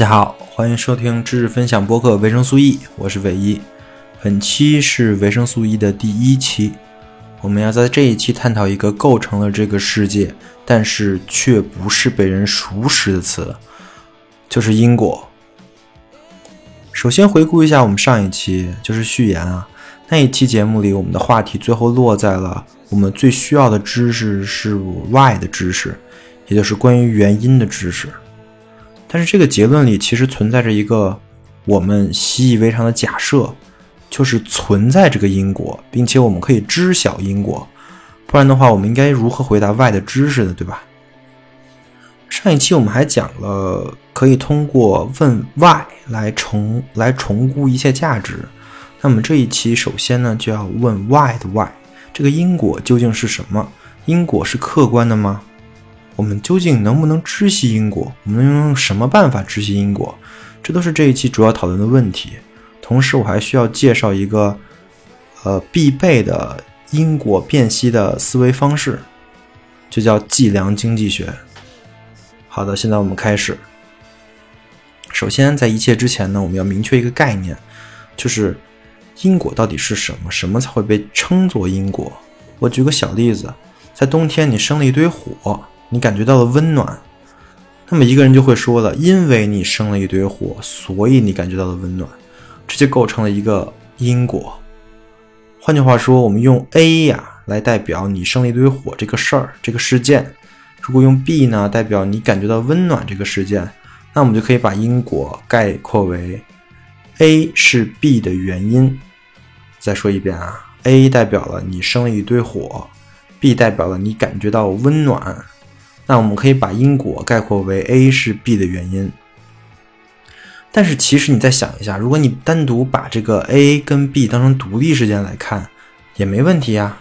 大家好，欢迎收听知识分享播客维生素 E，我是伟一。本期是维生素 E 的第一期，我们要在这一期探讨一个构成了这个世界，但是却不是被人熟识的词，就是因果。首先回顾一下我们上一期，就是序言啊，那一期节目里，我们的话题最后落在了我们最需要的知识是 why 的知识，也就是关于原因的知识。但是这个结论里其实存在着一个我们习以为常的假设，就是存在这个因果，并且我们可以知晓因果。不然的话，我们应该如何回答 why 的知识呢？对吧？上一期我们还讲了可以通过问 why 来重来重估一切价值。那么这一期首先呢就要问 why 的 why，这个因果究竟是什么？因果是客观的吗？我们究竟能不能知悉因果？我们能用什么办法知悉因果？这都是这一期主要讨论的问题。同时，我还需要介绍一个呃必备的因果辨析的思维方式，就叫计量经济学。好的，现在我们开始。首先，在一切之前呢，我们要明确一个概念，就是因果到底是什么？什么才会被称作因果？我举个小例子，在冬天你生了一堆火。你感觉到了温暖，那么一个人就会说了，因为你生了一堆火，所以你感觉到了温暖，这就构成了一个因果。换句话说，我们用 A 呀来代表你生了一堆火这个事儿这个事件，如果用 B 呢代表你感觉到温暖这个事件，那我们就可以把因果概括为 A 是 B 的原因。再说一遍啊，A 代表了你生了一堆火，B 代表了你感觉到温暖。那我们可以把因果概括为 A 是 B 的原因，但是其实你再想一下，如果你单独把这个 A 跟 B 当成独立事件来看，也没问题呀。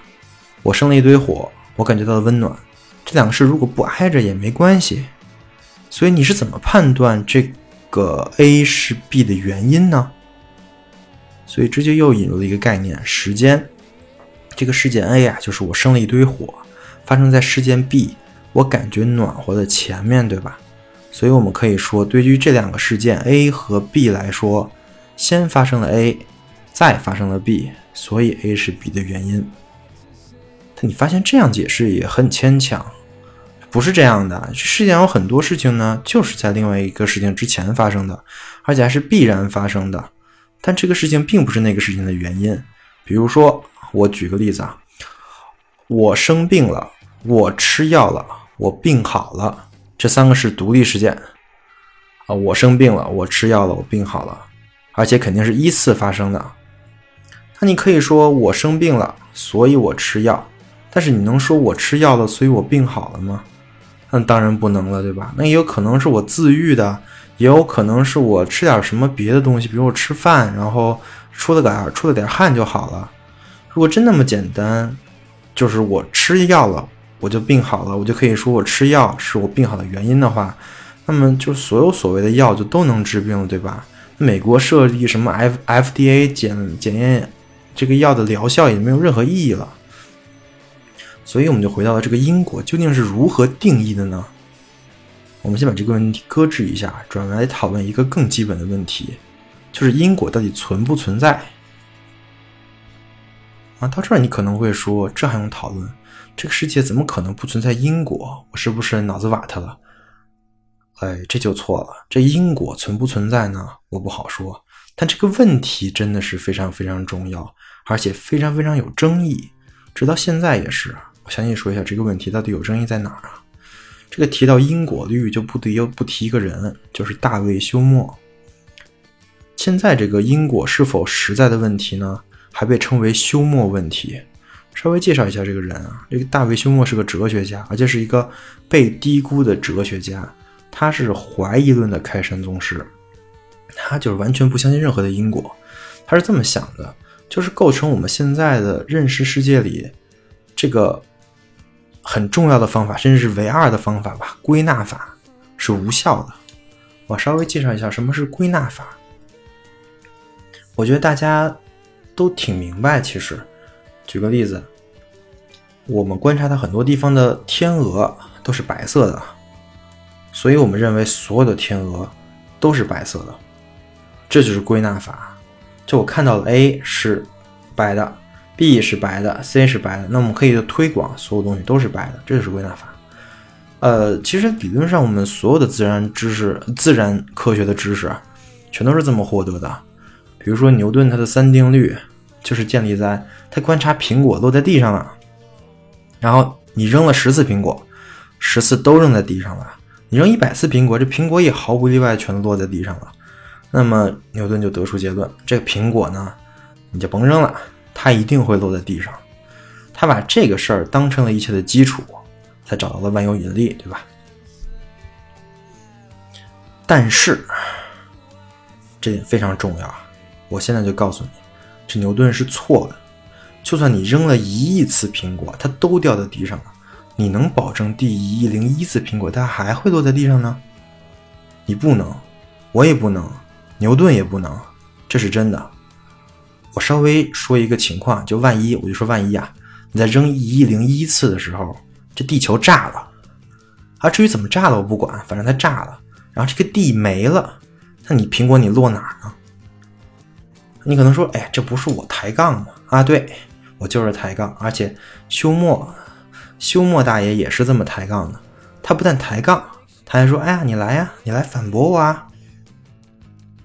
我生了一堆火，我感觉到了温暖，这两个事如果不挨着也没关系。所以你是怎么判断这个 A 是 B 的原因呢？所以这就又引入了一个概念：时间。这个事件 A 呀，就是我生了一堆火，发生在事件 B。我感觉暖和的前面对吧？所以我们可以说，对于这两个事件 A 和 B 来说，先发生了 A，再发生了 B，所以 A 是 B 的原因。但你发现这样解释也很牵强，不是这样的。世界上有很多事情呢，就是在另外一个事情之前发生的，而且还是必然发生的。但这个事情并不是那个事情的原因。比如说，我举个例子啊，我生病了，我吃药了。我病好了，这三个是独立事件啊！我生病了，我吃药了，我病好了，而且肯定是依次发生的。那你可以说我生病了，所以我吃药，但是你能说我吃药了，所以我病好了吗？那当然不能了，对吧？那也有可能是我自愈的，也有可能是我吃点什么别的东西，比如我吃饭，然后出了点出了点汗就好了。如果真那么简单，就是我吃药了。我就病好了，我就可以说我吃药是我病好的原因的话，那么就所有所谓的药就都能治病了，对吧？美国设立什么 F F D A 检检验这个药的疗效也没有任何意义了。所以我们就回到了这个因果究竟是如何定义的呢？我们先把这个问题搁置一下，转来讨论一个更基本的问题，就是因果到底存不存在？啊，到这儿你可能会说，这还用讨论？这个世界怎么可能不存在因果？我是不是脑子瓦特了？哎，这就错了。这因果存不存在呢？我不好说。但这个问题真的是非常非常重要，而且非常非常有争议，直到现在也是。我详细说一下这个问题到底有争议在哪儿啊？这个提到因果律就不得又不提一个人，就是大卫休谟。现在这个因果是否实在的问题呢，还被称为休谟问题。稍微介绍一下这个人啊，这个大卫休谟是个哲学家，而且是一个被低估的哲学家。他是怀疑论的开山宗师，他就是完全不相信任何的因果。他是这么想的，就是构成我们现在的认识世界里这个很重要的方法，甚至是唯二的方法吧，归纳法是无效的。我稍微介绍一下什么是归纳法。我觉得大家都挺明白，其实。举个例子，我们观察到很多地方的天鹅都是白色的，所以我们认为所有的天鹅都是白色的，这就是归纳法。就我看到了 A 是白的，B 是白的，C 是白的，那我们可以推广所有东西都是白的，这就是归纳法。呃，其实理论上我们所有的自然知识、自然科学的知识，全都是这么获得的。比如说牛顿他的三定律，就是建立在他观察苹果落在地上了，然后你扔了十次苹果，十次都扔在地上了。你扔一百次苹果，这苹果也毫不例外全都落在地上了。那么牛顿就得出结论：这个苹果呢，你就甭扔了，它一定会落在地上。他把这个事儿当成了一切的基础，才找到了万有引力，对吧？但是这点非常重要，我现在就告诉你，这牛顿是错的。就算你扔了一亿次苹果，它都掉在地上了，你能保证第一亿零一次苹果它还会落在地上呢？你不能，我也不能。牛顿也不能，这是真的。我稍微说一个情况，就万一，我就说万一啊，你在扔一亿零一次的时候，这地球炸了，啊，至于怎么炸了我不管，反正它炸了，然后这个地没了，那你苹果你落哪儿呢？你可能说，哎，这不是我抬杠吗？啊，对，我就是抬杠，而且休谟，休谟大爷也是这么抬杠的。他不但抬杠，他还说，哎呀，你来呀，你来反驳我啊。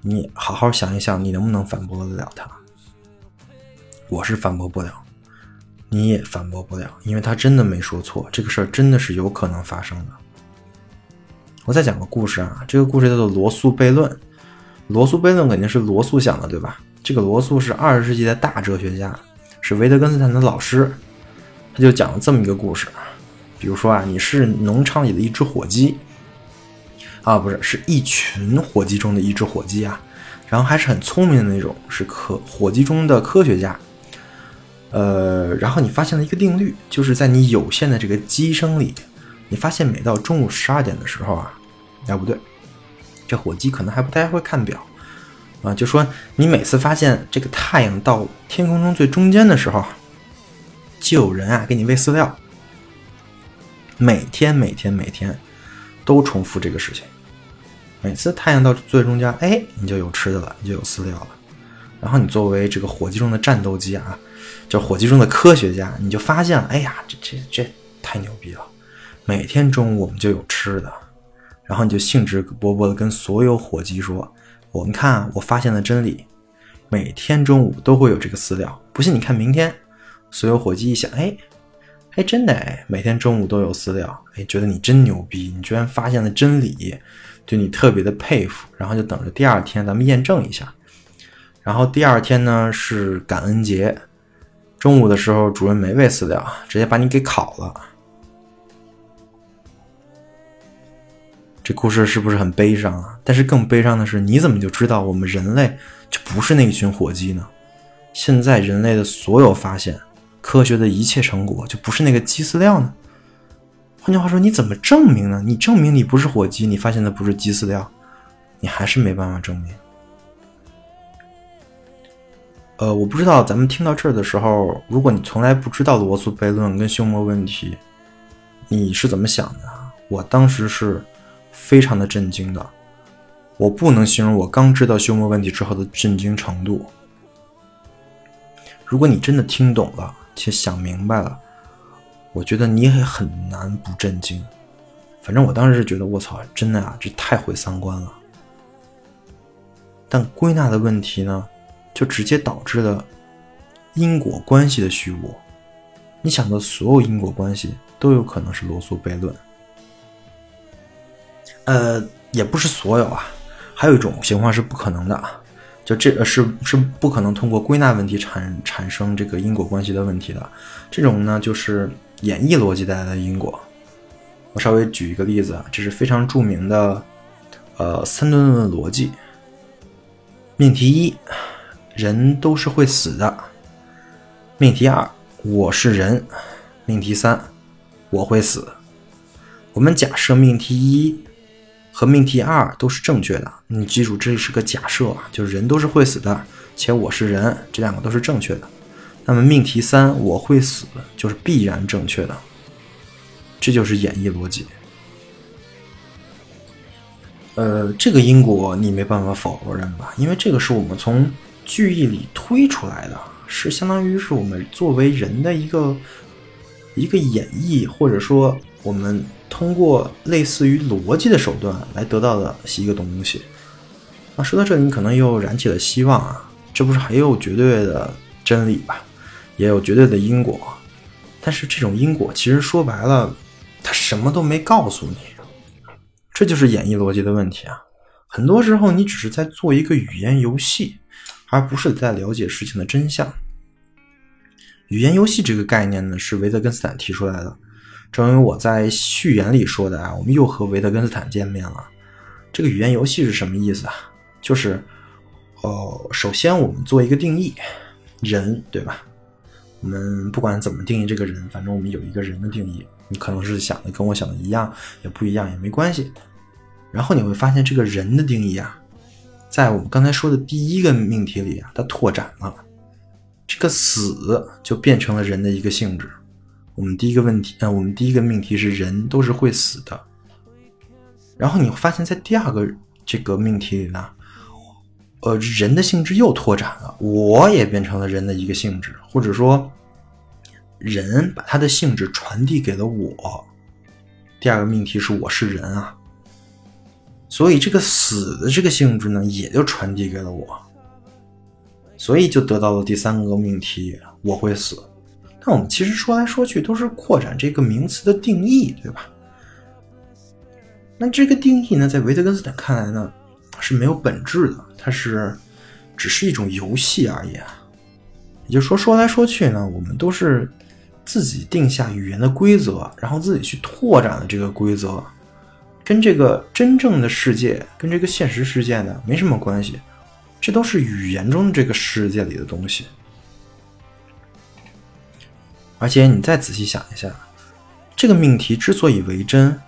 你好好想一想，你能不能反驳得了他？我是反驳不了，你也反驳不了，因为他真的没说错，这个事儿真的是有可能发生的。我再讲个故事啊，这个故事叫做罗素悖论。罗素悖论肯定是罗素想的，对吧？这个罗素是二十世纪的大哲学家，是维特根斯坦的老师。他就讲了这么一个故事，比如说啊，你是农场里的一只火鸡。啊，不是，是一群火鸡中的一只火鸡啊，然后还是很聪明的那种，是科火鸡中的科学家。呃，然后你发现了一个定律，就是在你有限的这个鸡生里，你发现每到中午十二点的时候啊，哎不对，这火鸡可能还不太会看表啊，就说你每次发现这个太阳到天空中最中间的时候，就有人啊给你喂饲料，每天每天每天都重复这个事情。每次太阳到最中间，哎，你就有吃的了，你就有饲料了。然后你作为这个火鸡中的战斗机啊，就火鸡中的科学家，你就发现了，哎呀，这这这太牛逼了！每天中午我们就有吃的。然后你就兴致勃勃的跟所有火鸡说：“我们看，我发现了真理，每天中午都会有这个饲料。不信你看明天。”所有伙计一想，哎，哎，真的哎，每天中午都有饲料，哎，觉得你真牛逼，你居然发现了真理。对你特别的佩服，然后就等着第二天咱们验证一下。然后第二天呢是感恩节，中午的时候主任没喂饲料，直接把你给烤了。这故事是不是很悲伤啊？但是更悲伤的是，你怎么就知道我们人类就不是那一群火鸡呢？现在人类的所有发现，科学的一切成果就不是那个鸡饲料呢？换句话说，你怎么证明呢？你证明你不是火鸡，你发现的不是鸡饲料，你还是没办法证明。呃，我不知道咱们听到这儿的时候，如果你从来不知道罗素悖论跟休谟问题，你是怎么想的？我当时是非常的震惊的，我不能形容我刚知道休谟问题之后的震惊程度。如果你真的听懂了且想明白了。我觉得你也很难不震惊，反正我当时是觉得我操，真的啊，这太毁三观了。但归纳的问题呢，就直接导致了因果关系的虚无。你想的所有因果关系都有可能是罗素悖论。呃，也不是所有啊，还有一种情况是不可能的啊，就这是是不可能通过归纳问题产产生这个因果关系的问题的。这种呢，就是。演绎逻辑带来的因果，我稍微举一个例子啊，这是非常著名的，呃，三段论逻辑。命题一，人都是会死的；命题二，我是人；命题三，我会死。我们假设命题一和命题二都是正确的，你记住这是个假设啊，就是人都是会死的，且我是人，这两个都是正确的。那么命题三我会死就是必然正确的，这就是演绎逻辑。呃，这个因果你没办法否认吧？因为这个是我们从句意里推出来的，是相当于是我们作为人的一个一个演绎，或者说我们通过类似于逻辑的手段来得到的一个东西。那说到这，你可能又燃起了希望啊！这不是还有绝对的真理吧？也有绝对的因果，但是这种因果其实说白了，它什么都没告诉你。这就是演绎逻辑的问题啊！很多时候你只是在做一个语言游戏，而不是在了解事情的真相。语言游戏这个概念呢，是维特根斯坦提出来的。正如我在序言里说的啊，我们又和维特根斯坦见面了。这个语言游戏是什么意思啊？就是，哦，首先我们做一个定义，人，对吧？我们不管怎么定义这个人，反正我们有一个人的定义。你可能是想的跟我想的一样，也不一样，也没关系。然后你会发现，这个人的定义啊，在我们刚才说的第一个命题里啊，它拓展了。这个死就变成了人的一个性质。我们第一个问题，呃，我们第一个命题是人都是会死的。然后你发现在第二个这个命题里呢，呃，人的性质又拓展了，我也变成了人的一个性质，或者说。人把他的性质传递给了我。第二个命题是我是人啊，所以这个死的这个性质呢，也就传递给了我，所以就得到了第三个命题：我会死。那我们其实说来说去都是扩展这个名词的定义，对吧？那这个定义呢，在维特根斯坦看来呢，是没有本质的，它是只是一种游戏而已啊。也就是说，说来说去呢，我们都是。自己定下语言的规则，然后自己去拓展了这个规则，跟这个真正的世界、跟这个现实世界呢没什么关系，这都是语言中这个世界里的东西。而且你再仔细想一下，这个命题之所以为真，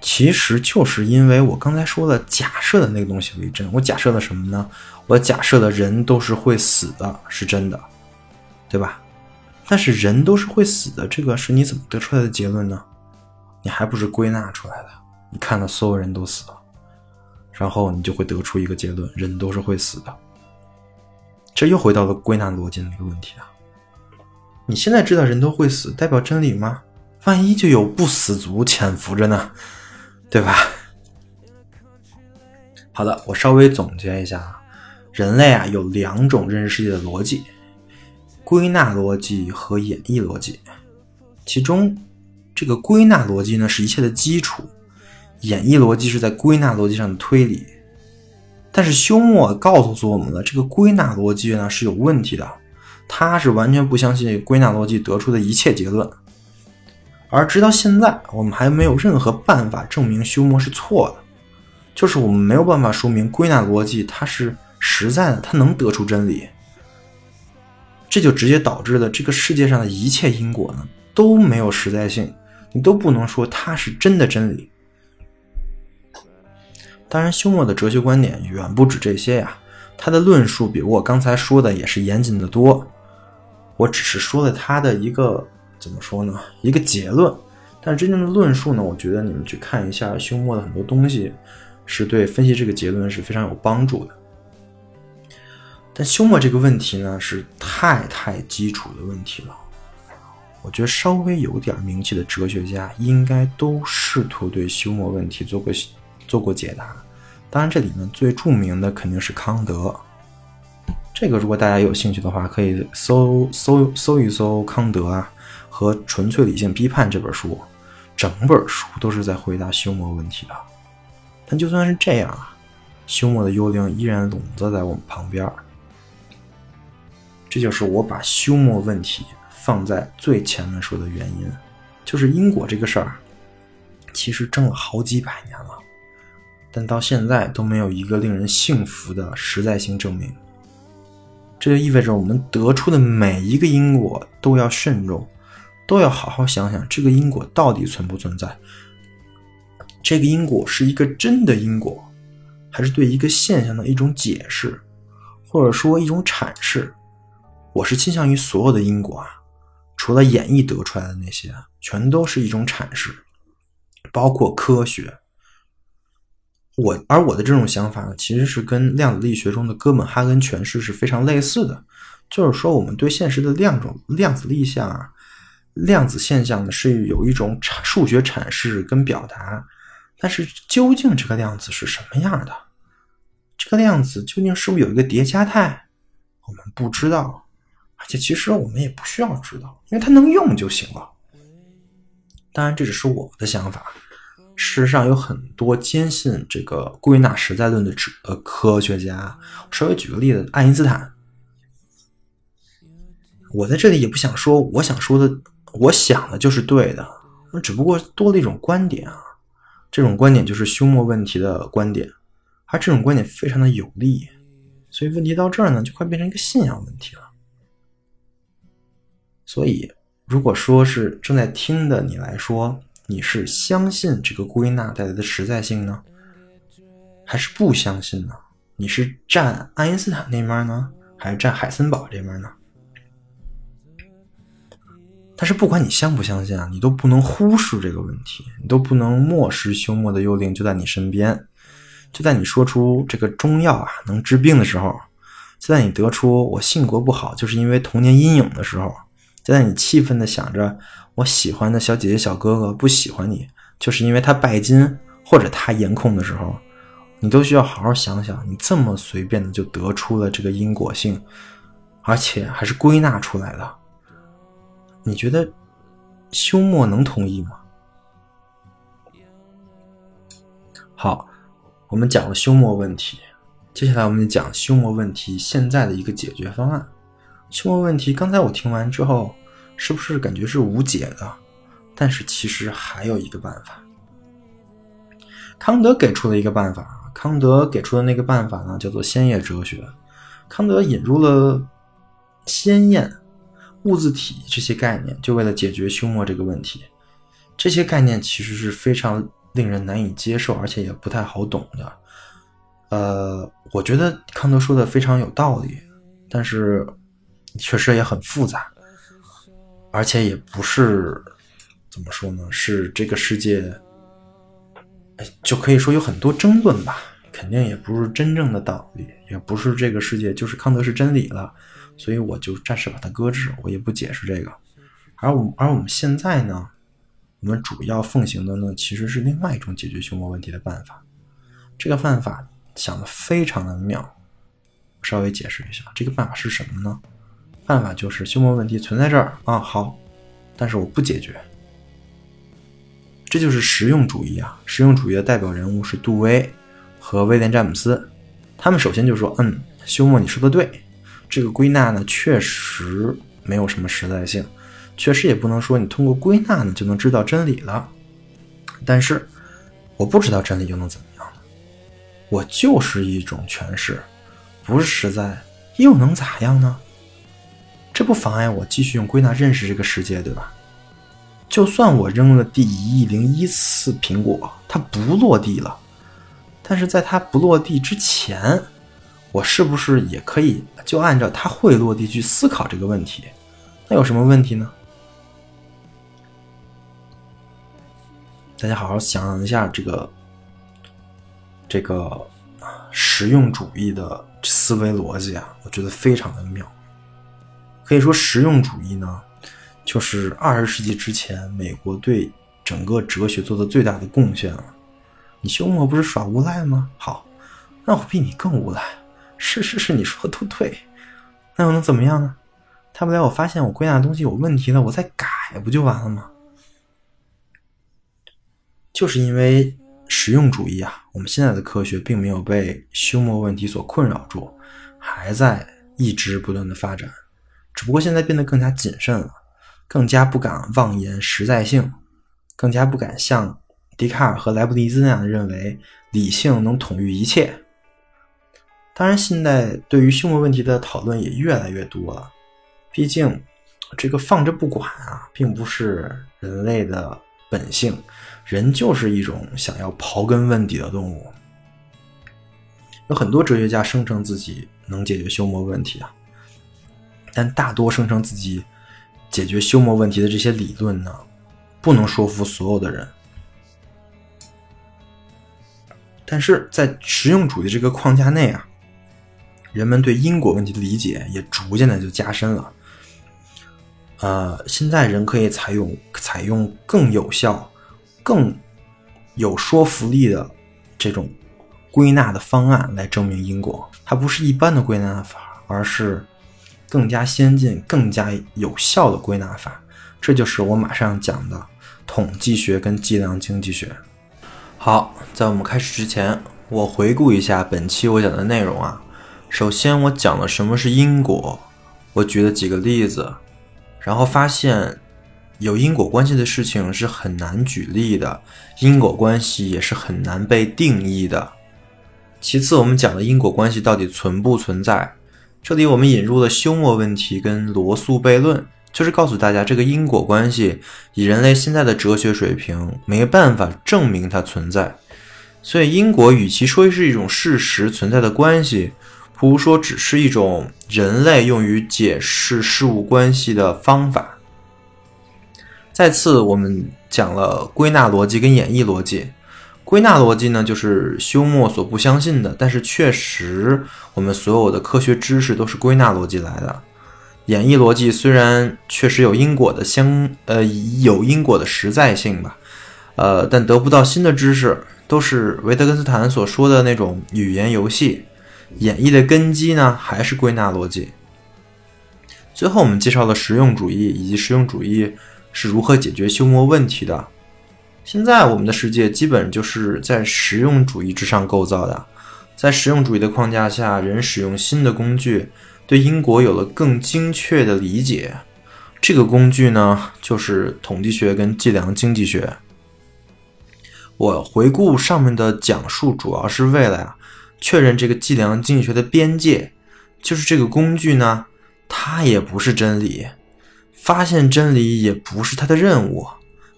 其实就是因为我刚才说的假设的那个东西为真。我假设了什么呢？我假设的人都是会死的，是真的，对吧？但是人都是会死的，这个是你怎么得出来的结论呢？你还不是归纳出来的？你看到所有人都死了，然后你就会得出一个结论：人都是会死的。这又回到了归纳逻辑的那个问题啊！你现在知道人都会死，代表真理吗？万一就有不死族潜伏着呢，对吧？好的，我稍微总结一下啊，人类啊有两种认识世界的逻辑。归纳逻辑和演绎逻辑，其中这个归纳逻辑呢是一切的基础，演绎逻辑是在归纳逻辑上的推理。但是休谟告诉我们了，这个归纳逻辑呢是有问题的，他是完全不相信归纳逻辑得出的一切结论。而直到现在，我们还没有任何办法证明休谟是错的，就是我们没有办法说明归纳逻辑它是实在的，它能得出真理。这就直接导致了这个世界上的一切因果呢都没有实在性，你都不能说它是真的真理。当然，休谟的哲学观点远不止这些呀，他的论述比我刚才说的也是严谨的多。我只是说了他的一个怎么说呢，一个结论。但是真正的论述呢，我觉得你们去看一下休谟的很多东西，是对分析这个结论是非常有帮助的。但休谟这个问题呢，是太太基础的问题了。我觉得稍微有点名气的哲学家，应该都试图对休谟问题做过做过解答。当然，这里面最著名的肯定是康德。这个如果大家有兴趣的话，可以搜搜搜一搜康德啊和《纯粹理性批判》这本书，整本书都是在回答休谟问题的。但就算是这样啊，休谟的幽灵依然笼罩在我们旁边。这就是我把休谟问题放在最前面说的原因，就是因果这个事儿，其实争了好几百年了，但到现在都没有一个令人信服的实在性证明。这就意味着我们得出的每一个因果都要慎重，都要好好想想这个因果到底存不存在。这个因果是一个真的因果，还是对一个现象的一种解释，或者说一种阐释？我是倾向于所有的因果啊，除了演绎得出来的那些，全都是一种阐释，包括科学。我而我的这种想法呢，其实是跟量子力学中的哥本哈根诠释是非常类似的。就是说，我们对现实的量种量子力象啊，量子现象呢是有一种阐数学阐释跟表达，但是究竟这个量子是什么样的？这个量子究竟是不是有一个叠加态？我们不知道，而且其实我们也不需要知道，因为它能用就行了。当然，这只是我的想法。事实上，有很多坚信这个归纳实在论的呃科学家。稍微举个例子，爱因斯坦。我在这里也不想说，我想说的，我想的就是对的，只不过多了一种观点啊。这种观点就是休谟问题的观点，而这种观点非常的有利，所以问题到这儿呢，就快变成一个信仰问题了。所以，如果说是正在听的你来说，你是相信这个归纳带来的实在性呢，还是不相信呢？你是站爱因斯坦那面呢，还是站海森堡这面呢？但是不管你相不相信啊，你都不能忽视这个问题，你都不能漠视休谟的幽灵就在你身边，就在你说出这个中药啊能治病的时候，就在你得出我性格不好就是因为童年阴影的时候，就在你气愤的想着。我喜欢的小姐姐、小哥哥不喜欢你，就是因为他拜金或者他颜控的时候，你都需要好好想想。你这么随便的就得出了这个因果性，而且还是归纳出来的，你觉得休谟能同意吗？好，我们讲了休谟问题，接下来我们讲休谟问题现在的一个解决方案。休谟问题，刚才我听完之后。是不是感觉是无解的？但是其实还有一个办法。康德给出了一个办法，康德给出的那个办法呢，叫做先验哲学。康德引入了先验、物自体这些概念，就为了解决休谟这个问题。这些概念其实是非常令人难以接受，而且也不太好懂的。呃，我觉得康德说的非常有道理，但是确实也很复杂。而且也不是怎么说呢？是这个世界，就可以说有很多争论吧。肯定也不是真正的道理，也不是这个世界就是康德是真理了。所以我就暂时把它搁置，我也不解释这个。而我而我们现在呢，我们主要奉行的呢，其实是另外一种解决休谟问题的办法。这个办法想的非常的妙，稍微解释一下，这个办法是什么呢？办法就是休谟问题存在这儿啊，好，但是我不解决，这就是实用主义啊。实用主义的代表人物是杜威和威廉詹姆斯，他们首先就说：“嗯，休谟你说的对，这个归纳呢确实没有什么实在性，确实也不能说你通过归纳呢就能知道真理了。但是我不知道真理又能怎么样呢？我就是一种诠释，不是实在，又能咋样呢？”这不妨碍我继续用归纳认识这个世界，对吧？就算我扔了第一亿零一次苹果，它不落地了，但是在它不落地之前，我是不是也可以就按照它会落地去思考这个问题？那有什么问题呢？大家好好想一下这个这个实用主义的思维逻辑啊，我觉得非常的妙。可以说，实用主义呢，就是二十世纪之前美国对整个哲学做的最大的贡献了。你休谟不是耍无赖吗？好，那我比你更无赖。是是是，你说的都对。那又能怎么样呢？他不来我发现我归纳的东西有问题了，我再改不就完了吗？就是因为实用主义啊，我们现在的科学并没有被休谟问题所困扰住，还在一直不断的发展。只不过现在变得更加谨慎了，更加不敢妄言实在性，更加不敢像笛卡尔和莱布尼兹那样认为理性能统御一切。当然，现在对于休谟问题的讨论也越来越多了。毕竟，这个放着不管啊，并不是人类的本性，人就是一种想要刨根问底的动物。有很多哲学家声称自己能解决休谟问题啊。但大多声称自己解决休谟问题的这些理论呢，不能说服所有的人。但是在实用主义这个框架内啊，人们对因果问题的理解也逐渐的就加深了。呃，现在人可以采用采用更有效、更有说服力的这种归纳的方案来证明因果。它不是一般的归纳法，而是更加先进、更加有效的归纳法。这就是我马上讲的统计学跟计量经济学。好，在我们开始之前，我回顾一下本期我讲的内容啊。首先，我讲了什么是因果，我举了几个例子。然后发现，有因果关系的事情是很难举例的，因果关系也是很难被定义的。其次，我们讲的因果关系到底存不存在。这里我们引入了休谟问题跟罗素悖论，就是告诉大家这个因果关系以人类现在的哲学水平没办法证明它存在。所以，因果与其说是一种事实存在的关系。不如说，只是一种人类用于解释事物关系的方法。再次，我们讲了归纳逻辑跟演绎逻辑。归纳逻辑呢，就是休谟所不相信的，但是确实，我们所有的科学知识都是归纳逻辑来的。演绎逻辑虽然确实有因果的相，呃，有因果的实在性吧，呃，但得不到新的知识，都是维特根斯坦所说的那种语言游戏。演绎的根基呢，还是归纳逻辑。最后，我们介绍了实用主义以及实用主义是如何解决休谟问题的。现在，我们的世界基本就是在实用主义之上构造的。在实用主义的框架下，人使用新的工具，对因果有了更精确的理解。这个工具呢，就是统计学跟计量经济学。我回顾上面的讲述，主要是为了呀。确认这个计量经济学的边界，就是这个工具呢，它也不是真理，发现真理也不是它的任务，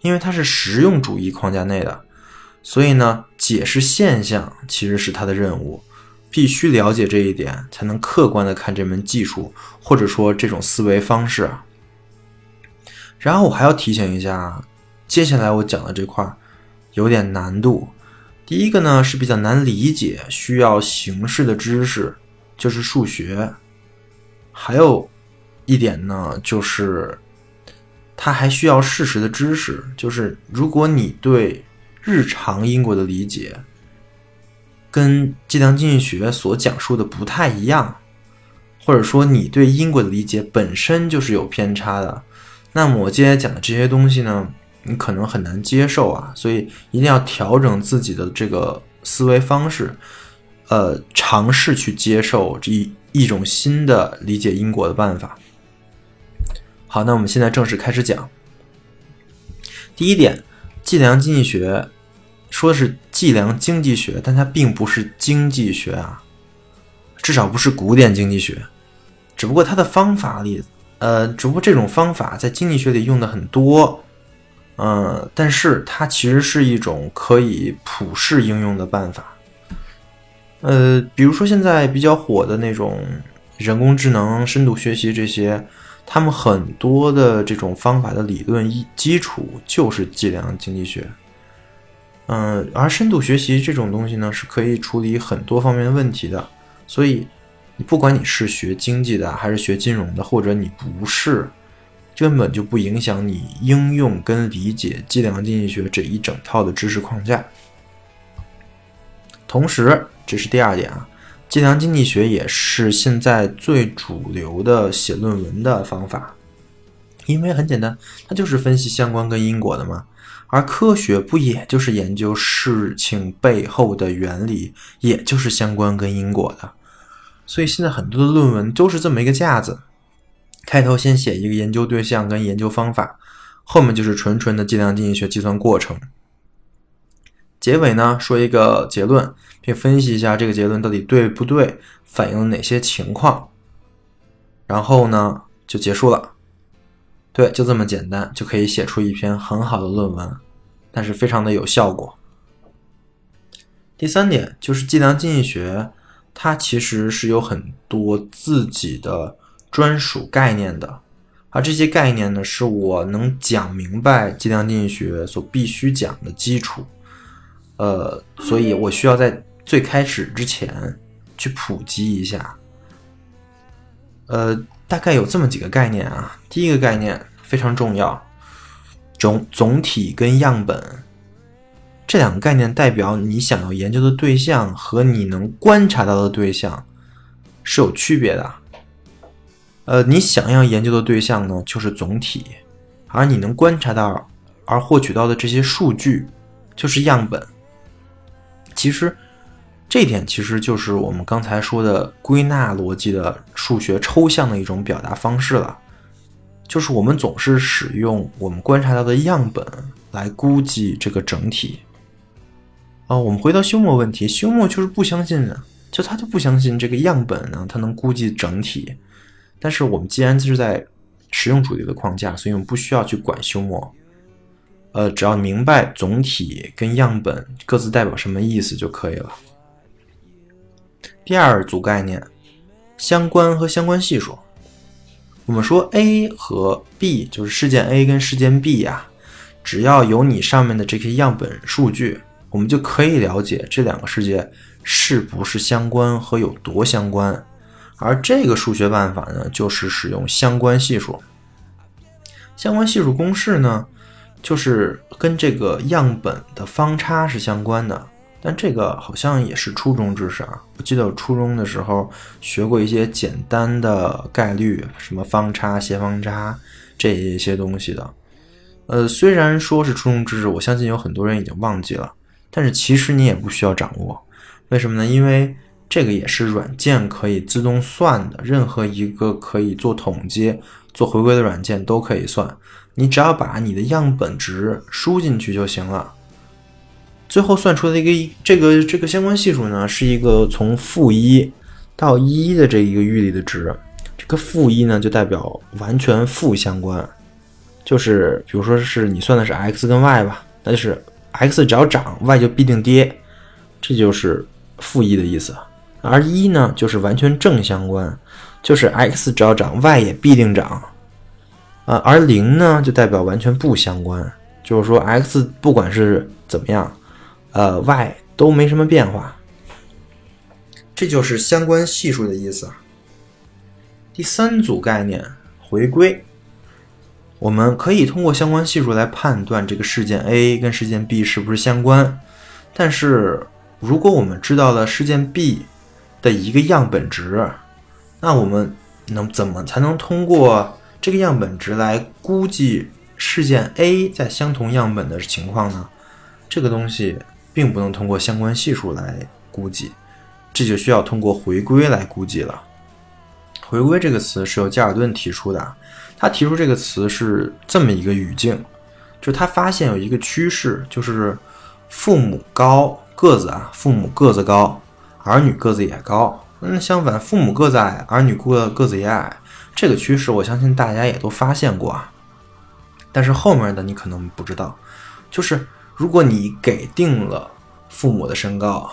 因为它是实用主义框架内的，所以呢，解释现象其实是它的任务，必须了解这一点，才能客观的看这门技术或者说这种思维方式。然后我还要提醒一下，接下来我讲的这块有点难度。第一个呢是比较难理解，需要形式的知识，就是数学。还有一点呢，就是它还需要事实的知识，就是如果你对日常因果的理解跟计量经济学所讲述的不太一样，或者说你对因果的理解本身就是有偏差的，那么我接下来讲的这些东西呢？你可能很难接受啊，所以一定要调整自己的这个思维方式，呃，尝试去接受这一一种新的理解因果的办法。好，那我们现在正式开始讲。第一点，计量经济学说的是计量经济学，但它并不是经济学啊，至少不是古典经济学。只不过它的方法里，呃，只不过这种方法在经济学里用的很多。嗯，但是它其实是一种可以普世应用的办法。呃，比如说现在比较火的那种人工智能、深度学习这些，他们很多的这种方法的理论一基础就是计量经济学。嗯，而深度学习这种东西呢，是可以处理很多方面的问题的。所以，你不管你是学经济的，还是学金融的，或者你不是。根本就不影响你应用跟理解计量经济学这一整套的知识框架。同时，这是第二点啊，计量经济学也是现在最主流的写论文的方法，因为很简单，它就是分析相关跟因果的嘛。而科学不也就是研究事情背后的原理，也就是相关跟因果的。所以现在很多的论文都是这么一个架子。开头先写一个研究对象跟研究方法，后面就是纯纯的计量经济学计算过程。结尾呢说一个结论，并分析一下这个结论到底对不对，反映了哪些情况，然后呢就结束了。对，就这么简单，就可以写出一篇很好的论文，但是非常的有效果。第三点就是计量经济学，它其实是有很多自己的。专属概念的，而这些概念呢，是我能讲明白计量经济学所必须讲的基础。呃，所以我需要在最开始之前去普及一下。呃，大概有这么几个概念啊。第一个概念非常重要，总总体跟样本这两个概念代表你想要研究的对象和你能观察到的对象是有区别的。呃，你想要研究的对象呢，就是总体，而你能观察到而获取到的这些数据就是样本。其实，这点其实就是我们刚才说的归纳逻辑的数学抽象的一种表达方式了。就是我们总是使用我们观察到的样本来估计这个整体。啊，我们回到休谟问题，休谟就是不相信呢，就他就不相信这个样本呢，他能估计整体。但是我们既然是在实用主义的框架，所以我们不需要去管休谟。呃，只要明白总体跟样本各自代表什么意思就可以了。第二组概念，相关和相关系数。我们说 A 和 B 就是事件 A 跟事件 B 呀，只要有你上面的这些样本数据，我们就可以了解这两个世界是不是相关和有多相关。而这个数学办法呢，就是使用相关系数。相关系数公式呢？就是跟这个样本的方差是相关的，但这个好像也是初中知识啊。我记得我初中的时候学过一些简单的概率，什么方差、斜方差这一些东西的。呃，虽然说是初中知识，我相信有很多人已经忘记了，但是其实你也不需要掌握。为什么呢？因为这个也是软件可以自动算的，任何一个可以做统计、做回归的软件都可以算。你只要把你的样本值输进去就行了，最后算出的一个这个这个相关系数呢，是一个从负一到一的这一个域里的值。这个负一呢，就代表完全负相关，就是比如说是你算的是 x 跟 y 吧，那就是 x 只要涨，y 就必定跌，这就是负一的意思。而一呢，就是完全正相关，就是 x 只要涨，y 也必定涨。啊，而零呢，就代表完全不相关，就是说 x 不管是怎么样，呃，y 都没什么变化，这就是相关系数的意思。第三组概念回归，我们可以通过相关系数来判断这个事件 A 跟事件 B 是不是相关，但是如果我们知道了事件 B 的一个样本值，那我们能怎么才能通过？这个样本值来估计事件 A 在相同样本的情况呢？这个东西并不能通过相关系数来估计，这就需要通过回归来估计了。回归这个词是由加尔顿提出的，他提出这个词是这么一个语境，就他发现有一个趋势，就是父母高个子啊，父母个子高，儿女个子也高。那相反，父母个子矮，儿女个个子也矮。这个趋势，我相信大家也都发现过啊，但是后面的你可能不知道，就是如果你给定了父母的身高，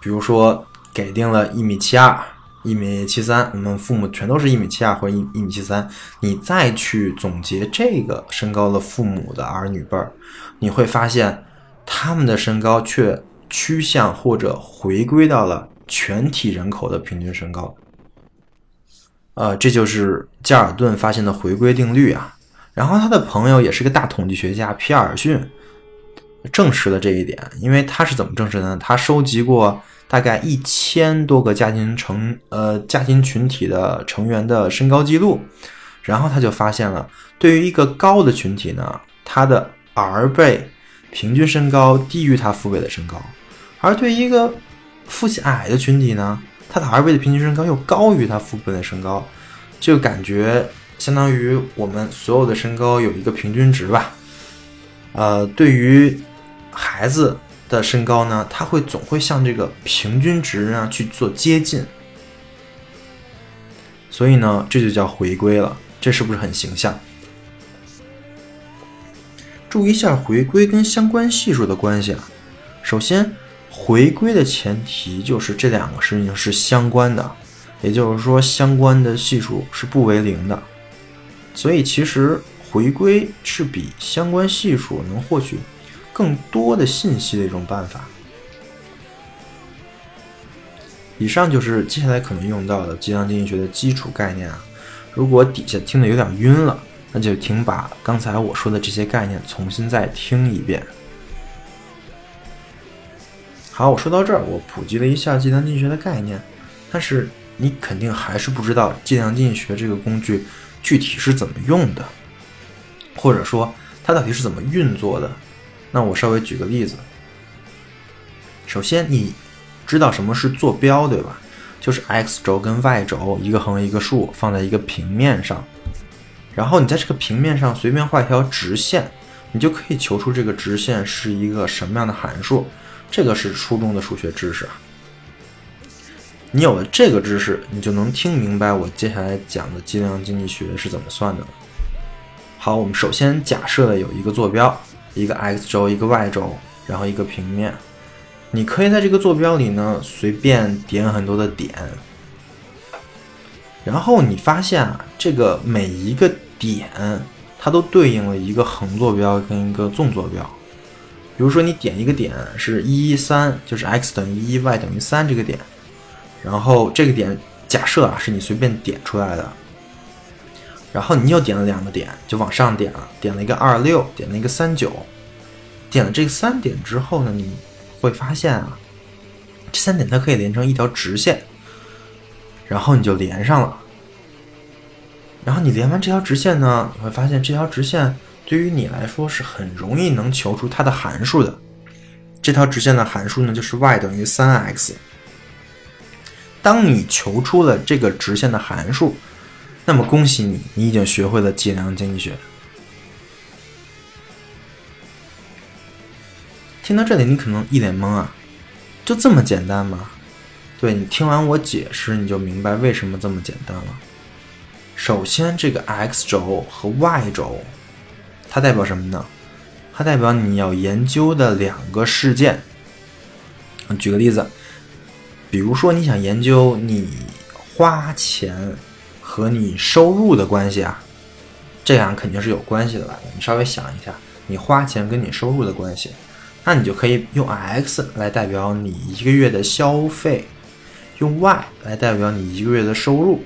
比如说给定了一米七二、一米七三，我们父母全都是一米七二或者一一米七三，你再去总结这个身高的父母的儿女辈儿，你会发现他们的身高却趋向或者回归到了全体人口的平均身高。呃，这就是加尔顿发现的回归定律啊。然后他的朋友也是个大统计学家皮尔逊，证实了这一点。因为他是怎么证实的呢？他收集过大概一千多个家庭成呃家庭群体的成员的身高记录，然后他就发现了，对于一个高的群体呢，他的儿辈平均身高低于他父辈的身高；而对于一个父亲矮的群体呢？他的儿辈的平均身高又高于他父辈的身高，就感觉相当于我们所有的身高有一个平均值吧。呃，对于孩子的身高呢，他会总会向这个平均值呢去做接近，所以呢，这就叫回归了。这是不是很形象？注意一下回归跟相关系数的关系啊。首先。回归的前提就是这两个事情是相关的，也就是说相关的系数是不为零的。所以其实回归是比相关系数能获取更多的信息的一种办法。以上就是接下来可能用到的计量经济学的基础概念啊。如果底下听的有点晕了，那就请把刚才我说的这些概念重新再听一遍。好，我说到这儿，我普及了一下计量经济学的概念，但是你肯定还是不知道计量经济学这个工具具体是怎么用的，或者说它到底是怎么运作的。那我稍微举个例子。首先，你知道什么是坐标，对吧？就是 x 轴跟 y 轴一个横一个竖放在一个平面上，然后你在这个平面上随便画一条直线，你就可以求出这个直线是一个什么样的函数。这个是初中的数学知识啊。你有了这个知识，你就能听明白我接下来讲的计量经济学是怎么算的了。好，我们首先假设有一个坐标，一个 x 轴，一个 y 轴，然后一个平面。你可以在这个坐标里呢，随便点很多的点，然后你发现啊，这个每一个点它都对应了一个横坐标跟一个纵坐标。比如说你点一个点是一一三，就是 x 等于一，y 等于三这个点，然后这个点假设啊是你随便点出来的，然后你又点了两个点，就往上点了，点了一个二六，点了一个三九，点了这三点之后呢，你。会发现啊，这三点它可以连成一条直线，然后你就连上了。然后你连完这条直线呢，你会发现这条直线对于你来说是很容易能求出它的函数的。这条直线的函数呢，就是 y 等于三 x。当你求出了这个直线的函数，那么恭喜你，你已经学会了计量经济学。听到这里，你可能一脸懵啊，就这么简单吗？对你听完我解释，你就明白为什么这么简单了。首先，这个 x 轴和 y 轴，它代表什么呢？它代表你要研究的两个事件。举个例子，比如说你想研究你花钱和你收入的关系啊，这样肯定是有关系的吧？你稍微想一下，你花钱跟你收入的关系。那你就可以用 x 来代表你一个月的消费，用 y 来代表你一个月的收入，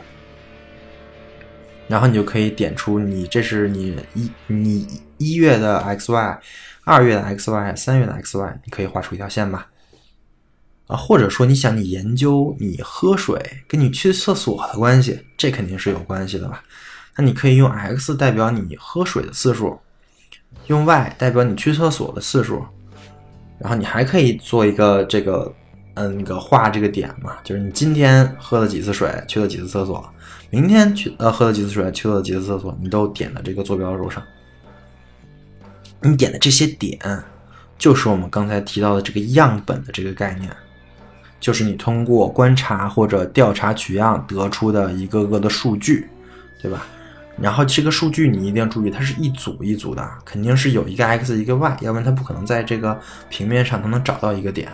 然后你就可以点出你这是你一你一月的 x y，二月的 x y，三月的 x y，你可以画出一条线吧。啊，或者说你想你研究你喝水跟你去厕所的关系，这肯定是有关系的吧？那你可以用 x 代表你喝水的次数，用 y 代表你去厕所的次数。然后你还可以做一个这个，嗯，那个画这个点嘛，就是你今天喝了几次水，去了几次厕所，明天去呃喝了几次水，去了几次厕所，你都点了这个坐标轴上。你点的这些点，就是我们刚才提到的这个样本的这个概念，就是你通过观察或者调查取样得出的一个个的数据，对吧？然后这个数据你一定要注意，它是一组一组的，肯定是有一个 x 一个 y，要不然它不可能在这个平面上它能找到一个点。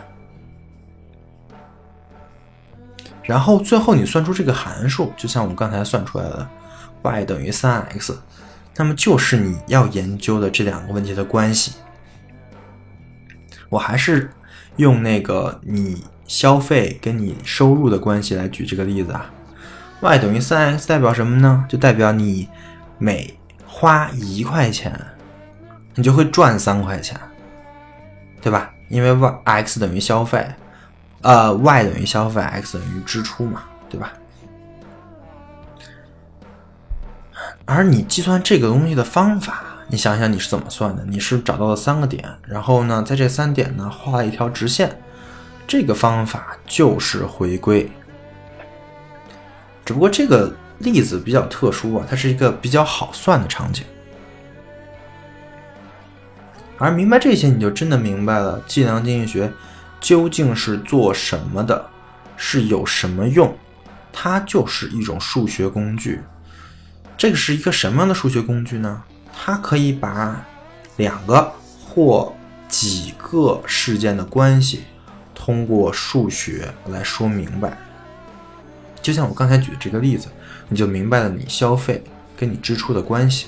然后最后你算出这个函数，就像我们刚才算出来的 y 等于三 x，那么就是你要研究的这两个问题的关系。我还是用那个你消费跟你收入的关系来举这个例子啊。y 等于三 x 代表什么呢？就代表你每花一块钱，你就会赚三块钱，对吧？因为 y x 等于消费，呃，y 等于消费，x 等于支出嘛，对吧？而你计算这个东西的方法，你想想你是怎么算的？你是找到了三个点，然后呢，在这三点呢画了一条直线，这个方法就是回归。只不过这个例子比较特殊啊，它是一个比较好算的场景。而明白这些，你就真的明白了计量经济学究竟是做什么的，是有什么用？它就是一种数学工具。这个是一个什么样的数学工具呢？它可以把两个或几个事件的关系通过数学来说明白。就像我刚才举的这个例子，你就明白了你消费跟你支出的关系，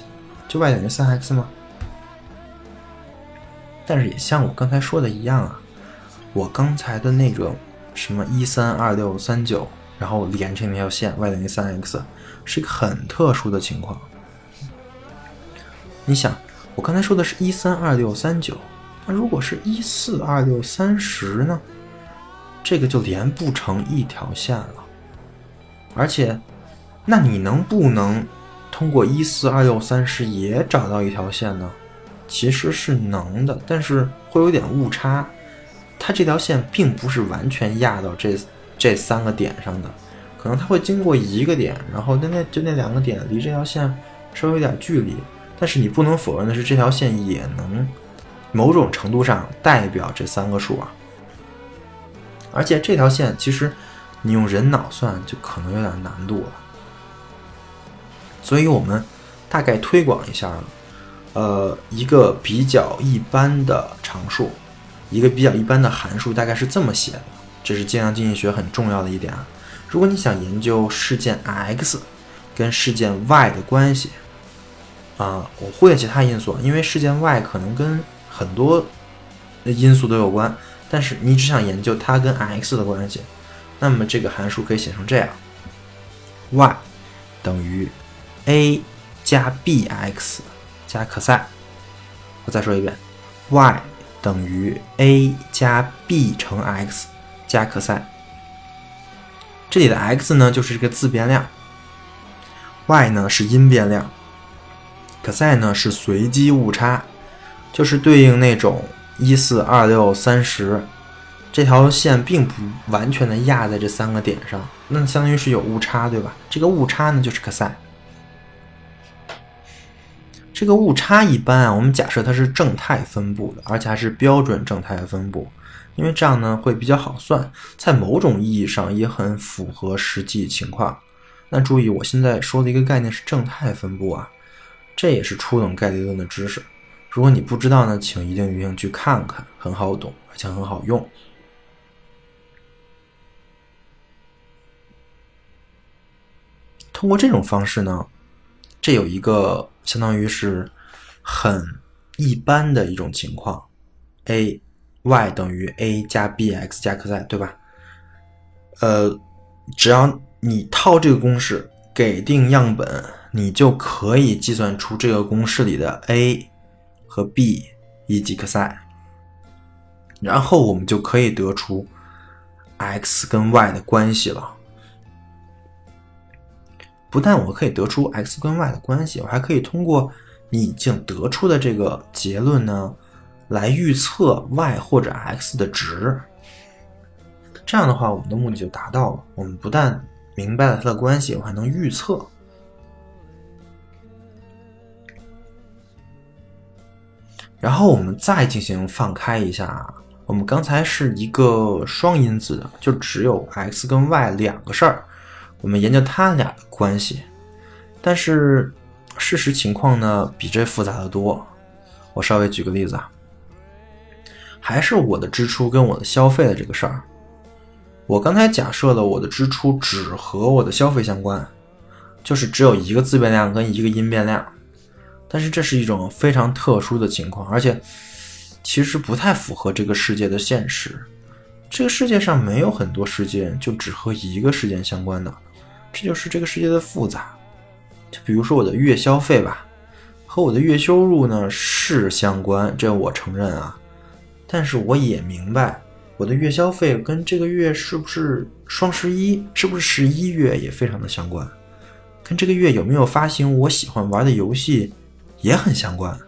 就 y 等于三 x 吗？但是也像我刚才说的一样啊，我刚才的那个什么一三二六三九，然后连成那条线 y 等于三 x，是一个很特殊的情况。你想，我刚才说的是一三二六三九，那如果是一四二六三十呢？这个就连不成一条线了。而且，那你能不能通过一四二六三十也找到一条线呢？其实是能的，但是会有点误差。它这条线并不是完全压到这这三个点上的，可能它会经过一个点，然后那那就那两个点离这条线稍微有点距离。但是你不能否认的是，这条线也能某种程度上代表这三个数啊。而且这条线其实你用人脑算就可能有点难度了，所以我们大概推广一下，呃，一个比较一般的常数，一个比较一般的函数大概是这么写的，这是计量经济学很重要的一点啊。如果你想研究事件 x 跟事件 y 的关系。啊，我忽略其他因素，因为事件 y 可能跟很多因素都有关，但是你只想研究它跟 x 的关系，那么这个函数可以写成这样：y 等于 a 加 bx 加 cos。我再说一遍，y 等于 a 加 b 乘 x 加 cos。这里的 x 呢就是这个自变量，y 呢是因变量。cos 呢是随机误差，就是对应那种一四二六三十这条线并不完全的压在这三个点上，那相当于是有误差，对吧？这个误差呢就是 cos。这个误差一般啊，我们假设它是正态分布的，而且还是标准正态分布，因为这样呢会比较好算，在某种意义上也很符合实际情况。那注意，我现在说的一个概念是正态分布啊。这也是初等概率论的知识，如果你不知道呢，请一定一定去看看，很好懂，而且很好用。通过这种方式呢，这有一个相当于是很一般的一种情况，a y 等于 a 加 b x 加 cos，对吧？呃，只要你套这个公式，给定样本。你就可以计算出这个公式里的 a 和 b 以及 cos，然后我们就可以得出 x 跟 y 的关系了。不但我可以得出 x 跟 y 的关系，我还可以通过你已经得出的这个结论呢，来预测 y 或者 x 的值。这样的话，我们的目的就达到了。我们不但明白了它的关系，我还能预测。然后我们再进行放开一下，我们刚才是一个双因子的，就只有 x 跟 y 两个事儿，我们研究它俩的关系。但是事实情况呢，比这复杂的多。我稍微举个例子啊，还是我的支出跟我的消费的这个事儿。我刚才假设了我的支出只和我的消费相关，就是只有一个自变量跟一个因变量。但是这是一种非常特殊的情况，而且其实不太符合这个世界的现实。这个世界上没有很多事件就只和一个事件相关的，这就是这个世界的复杂。就比如说我的月消费吧，和我的月收入呢是相关，这我承认啊。但是我也明白，我的月消费跟这个月是不是双十一，是不是十一月也非常的相关，跟这个月有没有发行我喜欢玩的游戏。也很相关，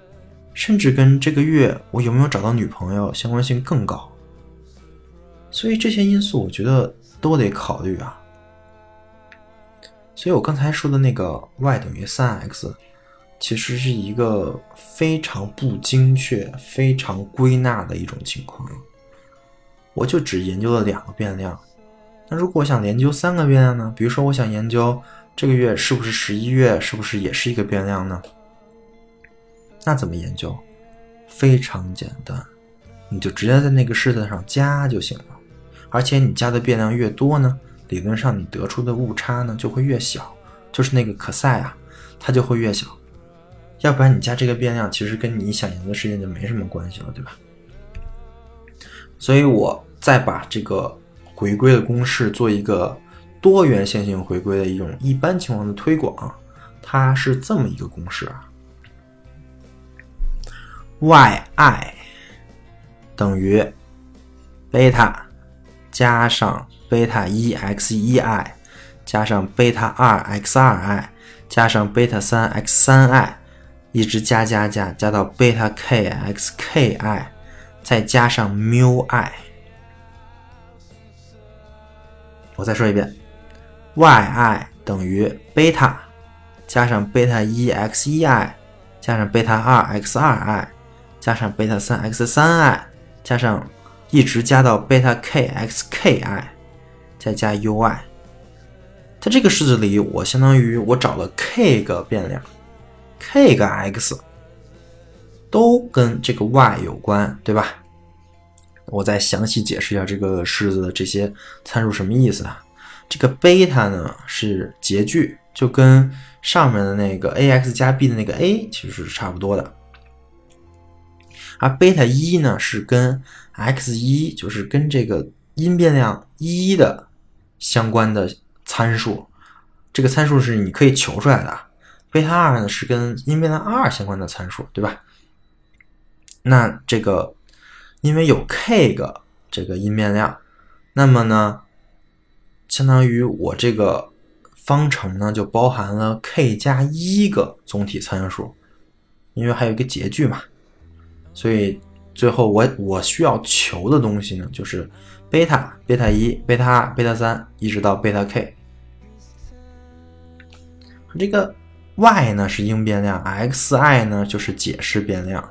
甚至跟这个月我有没有找到女朋友相关性更高。所以这些因素我觉得都得考虑啊。所以我刚才说的那个 y 等于三 x，其实是一个非常不精确、非常归纳的一种情况。我就只研究了两个变量。那如果我想研究三个变量呢？比如说我想研究这个月是不是十一月，是不是也是一个变量呢？那怎么研究？非常简单，你就直接在那个式子上加就行了。而且你加的变量越多呢，理论上你得出的误差呢就会越小，就是那个 cos 啊，它就会越小。要不然你加这个变量，其实跟你想研究的事件就没什么关系了，对吧？所以我再把这个回归的公式做一个多元线性回归的一种一般情况的推广，它是这么一个公式啊：yi 等于贝塔加上贝塔一 x 一 i 加上贝塔二 x 二 i 加上贝塔三 x 三 i，一直加加加加到贝塔 k x k i，再加上缪 i。我再说一遍，yi 等于贝塔加上贝塔一 x 一 i 加上贝塔二 x 二 i 加上贝塔三 x 三 i 加上一直加到贝塔 k x k i，再加 ui。在这个式子里，我相当于我找了 k 个变量，k 个 x 都跟这个 y 有关，对吧？我再详细解释一下这个式子的这些参数什么意思啊？这个贝塔呢是截距，就跟上面的那个 ax 加 b 的那个 a 其实是差不多的。而贝塔一呢是跟 x 一，就是跟这个因变量一的相关的。参数，这个参数是你可以求出来的。贝塔二呢是跟因变量二相关的参数，对吧？那这个因为有 k 个这个因变量，那么呢，相当于我这个方程呢就包含了 k 加一个总体参数，因为还有一个截距嘛，所以最后我我需要求的东西呢就是贝塔、贝塔一、贝塔二、贝塔三，一直到贝塔 k。这个 y 呢是应变量，xi 呢就是解释变量。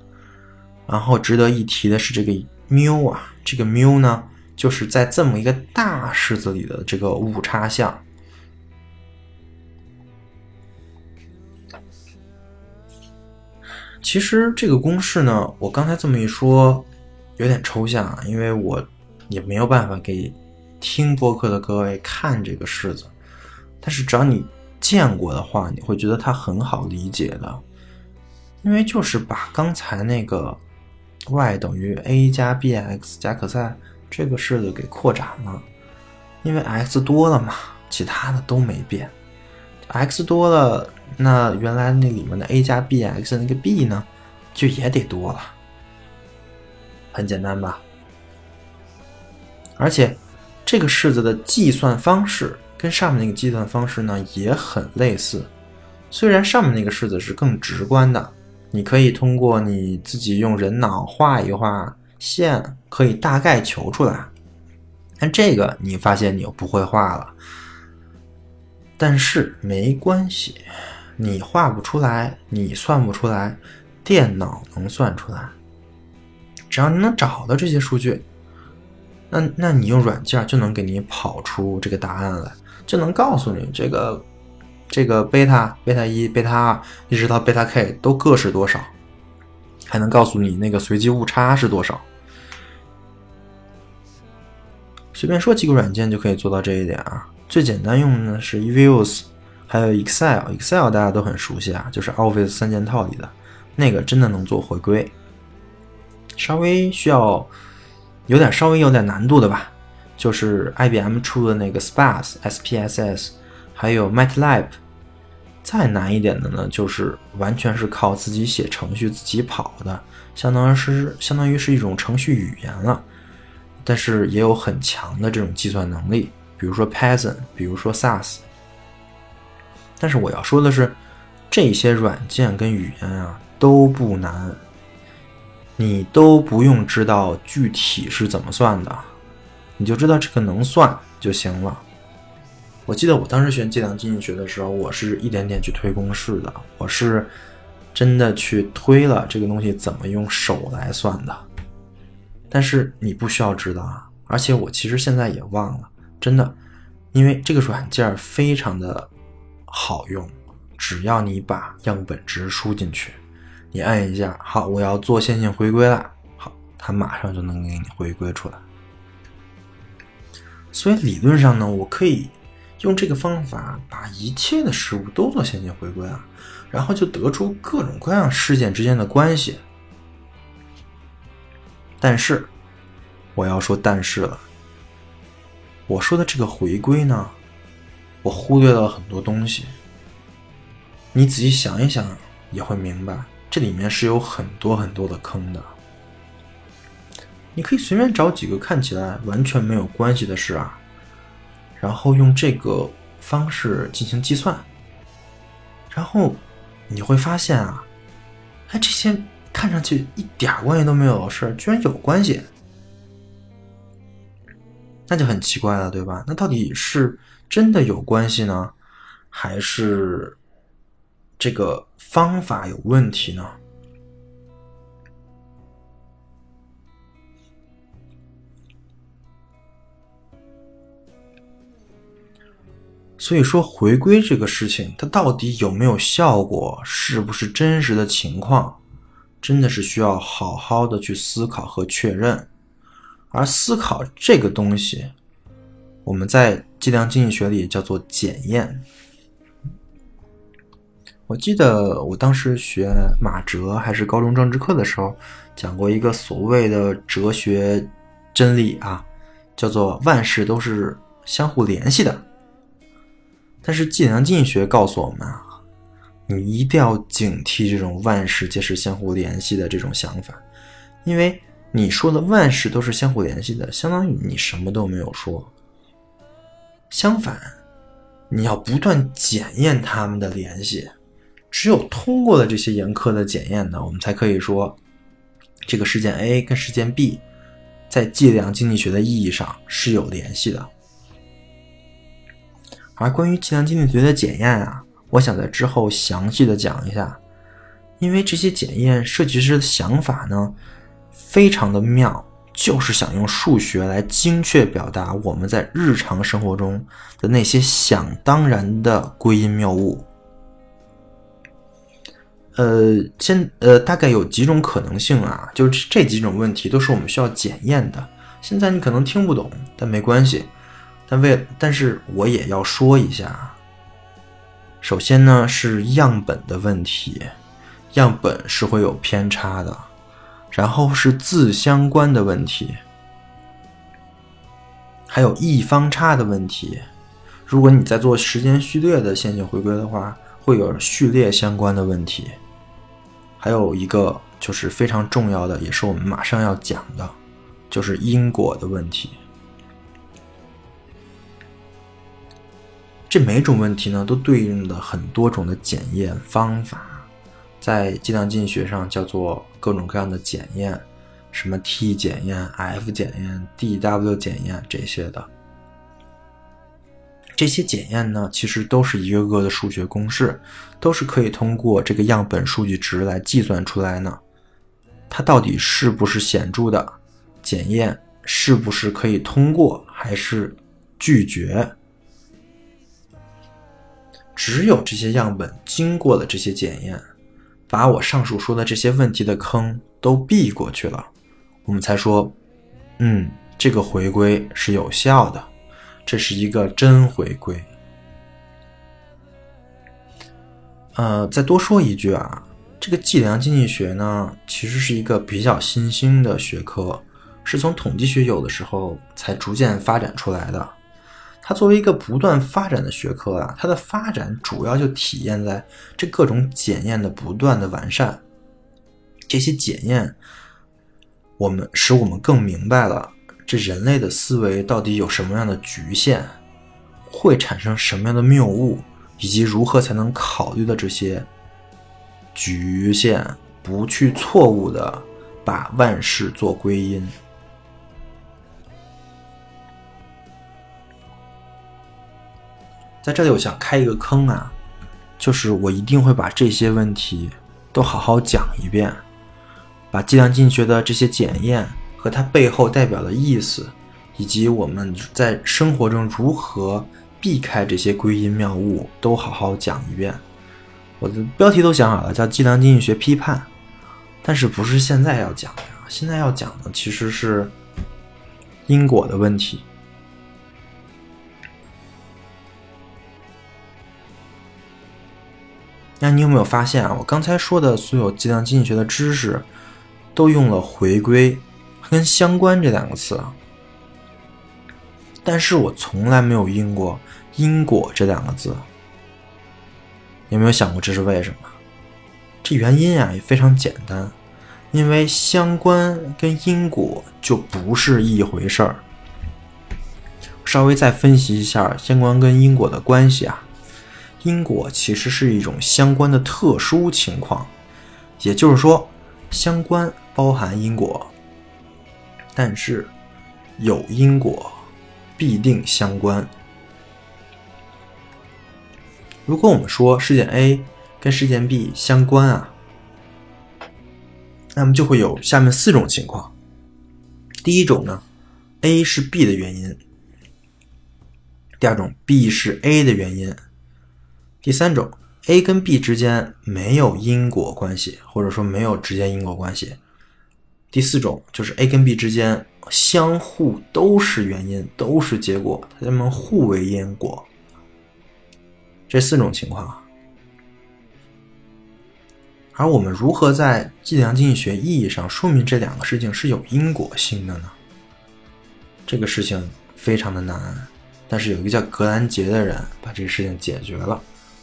然后值得一提的是这个缪啊，这个缪呢就是在这么一个大式子里的这个误差项。其实这个公式呢，我刚才这么一说有点抽象啊，因为我也没有办法给听播客的各位看这个式子，但是只要你。见过的话，你会觉得它很好理解的，因为就是把刚才那个 y 等于 a 加 bx 加 cos 这个式子给扩展了，因为 x 多了嘛，其他的都没变，x 多了，那原来那里面的 a 加 bx 那个 b 呢，就也得多了，很简单吧？而且这个式子的计算方式。跟上面那个计算方式呢也很类似，虽然上面那个式子是更直观的，你可以通过你自己用人脑画一画线，可以大概求出来。但这个你发现你又不会画了，但是没关系，你画不出来，你算不出来，电脑能算出来。只要你能找到这些数据，那那你用软件就能给你跑出这个答案来。就能告诉你这个这个贝塔、贝塔一、贝塔二，一直到贝塔 k 都各是多少，还能告诉你那个随机误差是多少。随便说几个软件就可以做到这一点啊。最简单用的是 EVIEWS 还有 Excel，Excel 大家都很熟悉啊，就是 Office 三件套里的那个，真的能做回归。稍微需要有点稍微有点难度的吧。就是 IBM 出的那个 SPAS、SPSS，还有 MATLAB，再难一点的呢，就是完全是靠自己写程序自己跑的，相当于是相当于是一种程序语言了。但是也有很强的这种计算能力，比如说 Python，比如说 SAS。但是我要说的是，这些软件跟语言啊都不难，你都不用知道具体是怎么算的。你就知道这个能算就行了。我记得我当时学计量经济学的时候，我是一点点去推公式的，我是真的去推了这个东西怎么用手来算的。但是你不需要知道啊，而且我其实现在也忘了，真的，因为这个软件非常的好用，只要你把样本值输进去，你按一下，好，我要做线性回归了，好，它马上就能给你回归出来。所以理论上呢，我可以用这个方法把一切的事物都做线性回归啊，然后就得出各种各样事件之间的关系。但是我要说但是了。我说的这个回归呢，我忽略了很多东西。你仔细想一想，也会明白，这里面是有很多很多的坑的。你可以随便找几个看起来完全没有关系的事啊，然后用这个方式进行计算，然后你会发现啊，哎，这些看上去一点关系都没有的事，居然有关系，那就很奇怪了，对吧？那到底是真的有关系呢，还是这个方法有问题呢？所以说，回归这个事情，它到底有没有效果，是不是真实的情况，真的是需要好好的去思考和确认。而思考这个东西，我们在计量经济学里叫做检验。我记得我当时学马哲还是高中政治课的时候，讲过一个所谓的哲学真理啊，叫做万事都是相互联系的。但是计量经济学告诉我们啊，你一定要警惕这种万事皆是相互联系的这种想法，因为你说的万事都是相互联系的，相当于你什么都没有说。相反，你要不断检验他们的联系，只有通过了这些严苛的检验呢，我们才可以说这个事件 A 跟事件 B 在计量经济学的意义上是有联系的。而关于计量经济学的检验啊，我想在之后详细的讲一下，因为这些检验设计师的想法呢，非常的妙，就是想用数学来精确表达我们在日常生活中的那些想当然的归因谬误。呃，先呃，大概有几种可能性啊，就是这几种问题都是我们需要检验的。现在你可能听不懂，但没关系。但为，但是我也要说一下。首先呢，是样本的问题，样本是会有偏差的。然后是自相关的问题，还有异方差的问题。如果你在做时间序列的线性回归的话，会有序列相关的问题。还有一个就是非常重要的，也是我们马上要讲的，就是因果的问题。这每种问题呢，都对应的很多种的检验方法，在计量经济学上叫做各种各样的检验，什么 T 检验、F 检验、DW 检验这些的。这些检验呢，其实都是一个个的数学公式，都是可以通过这个样本数据值来计算出来呢。它到底是不是显著的检验，是不是可以通过，还是拒绝？只有这些样本经过了这些检验，把我上述说的这些问题的坑都避过去了，我们才说，嗯，这个回归是有效的，这是一个真回归。呃，再多说一句啊，这个计量经济学呢，其实是一个比较新兴的学科，是从统计学有的时候才逐渐发展出来的。它作为一个不断发展的学科啊，它的发展主要就体现在这各种检验的不断的完善。这些检验，我们使我们更明白了这人类的思维到底有什么样的局限，会产生什么样的谬误，以及如何才能考虑的这些局限，不去错误的把万事做归因。在这里，我想开一个坑啊，就是我一定会把这些问题都好好讲一遍，把计量经济学的这些检验和它背后代表的意思，以及我们在生活中如何避开这些归因谬误，都好好讲一遍。我的标题都想好了，叫《计量经济学批判》，但是不是现在要讲的，现在要讲的其实是因果的问题。那你有没有发现啊？我刚才说的所有计量经济学的知识，都用了回归跟相关这两个词啊，但是我从来没有用过因果这两个字。有没有想过这是为什么？这原因啊也非常简单，因为相关跟因果就不是一回事儿。稍微再分析一下相关跟因果的关系啊，因果其实是一种相关的特殊情况，也就是说，相关包含因果。但是，有因果必定相关。如果我们说事件 A 跟事件 B 相关啊，那么就会有下面四种情况。第一种呢，A 是 B 的原因；第二种，B 是 A 的原因；第三种，A 跟 B 之间没有因果关系，或者说没有直接因果关系。第四种就是 A 跟 B 之间相互都是原因，都是结果，它们互为因果。这四种情况，而我们如何在计量经济学意义上说明这两个事情是有因果性的呢？这个事情非常的难，但是有一个叫格兰杰的人把这个事情解决了，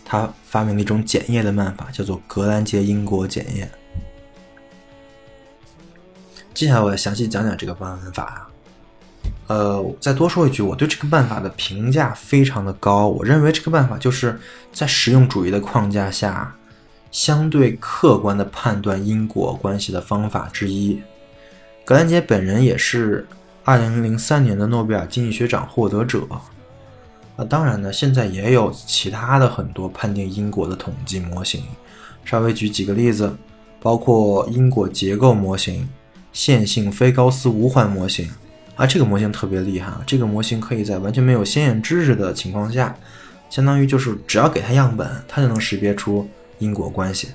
他发明了一种检验的办法，叫做格兰杰因果检验。接下来我要详细讲讲这个办法啊。呃，再多说一句，我对这个办法的评价非常的高。我认为这个办法就是在实用主义的框架下，相对客观的判断因果关系的方法之一。格兰杰本人也是2003年的诺贝尔经济学奖获得者。啊，当然呢，现在也有其他的很多判定因果的统计模型。稍微举几个例子，包括因果结构模型。线性非高斯无环模型啊，这个模型特别厉害啊！这个模型可以在完全没有先验知识的情况下，相当于就是只要给它样本，它就能识别出因果关系。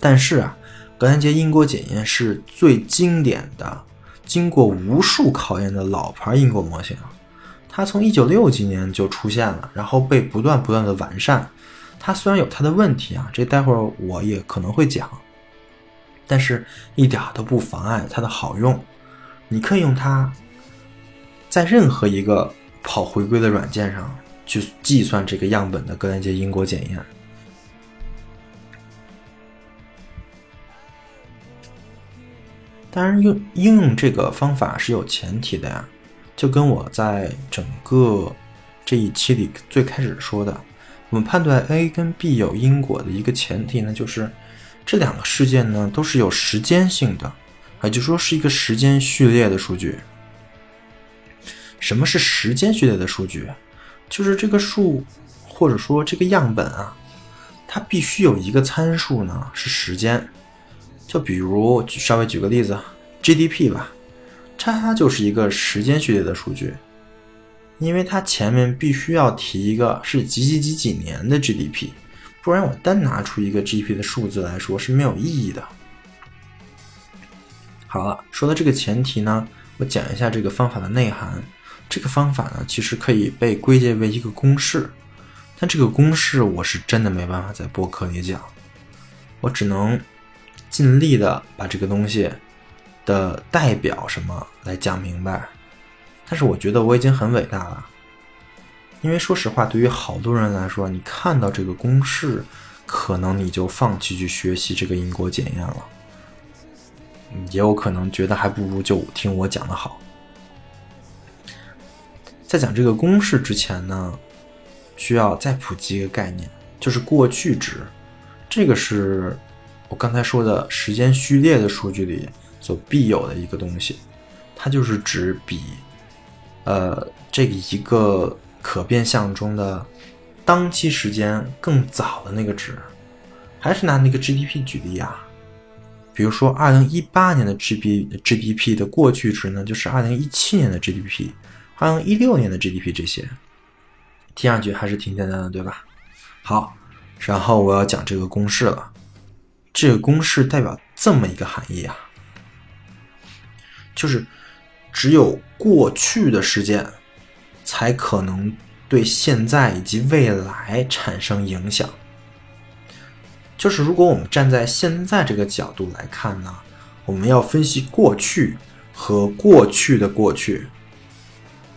但是啊，格兰杰因果检验是最经典的、经过无数考验的老牌因果模型，它从一九六几年就出现了，然后被不断不断的完善。它虽然有它的问题啊，这待会儿我也可能会讲。但是，一点都不妨碍它的好用。你可以用它，在任何一个跑回归的软件上去计算这个样本的格兰杰因果检验。当然，用应用这个方法是有前提的呀，就跟我在整个这一期里最开始说的，我们判断 A 跟 B 有因果的一个前提呢，就是。这两个事件呢，都是有时间性的，也就说是一个时间序列的数据。什么是时间序列的数据？就是这个数，或者说这个样本啊，它必须有一个参数呢是时间。就比如稍微举个例子，GDP 吧，它就是一个时间序列的数据，因为它前面必须要提一个是几几几几年的 GDP。不然我单拿出一个 GDP 的数字来说是没有意义的。好了，说到这个前提呢，我讲一下这个方法的内涵。这个方法呢，其实可以被归结为一个公式，但这个公式我是真的没办法在播客里讲，我只能尽力的把这个东西的代表什么来讲明白。但是我觉得我已经很伟大了。因为说实话，对于好多人来说，你看到这个公式，可能你就放弃去学习这个因果检验了。也有可能觉得还不如就听我讲的好。在讲这个公式之前呢，需要再普及一个概念，就是过去值。这个是我刚才说的时间序列的数据里所必有的一个东西，它就是指比呃这个一个。可变项中的当期时间更早的那个值，还是拿那个 GDP 举例啊。比如说，二零一八年的 gdgdp 的过去值呢，就是二零一七年的 GDP，二零一六年的 GDP 这些，听上去还是挺简单的，对吧？好，然后我要讲这个公式了。这个公式代表这么一个含义啊，就是只有过去的事件。才可能对现在以及未来产生影响。就是如果我们站在现在这个角度来看呢，我们要分析过去和过去的过去。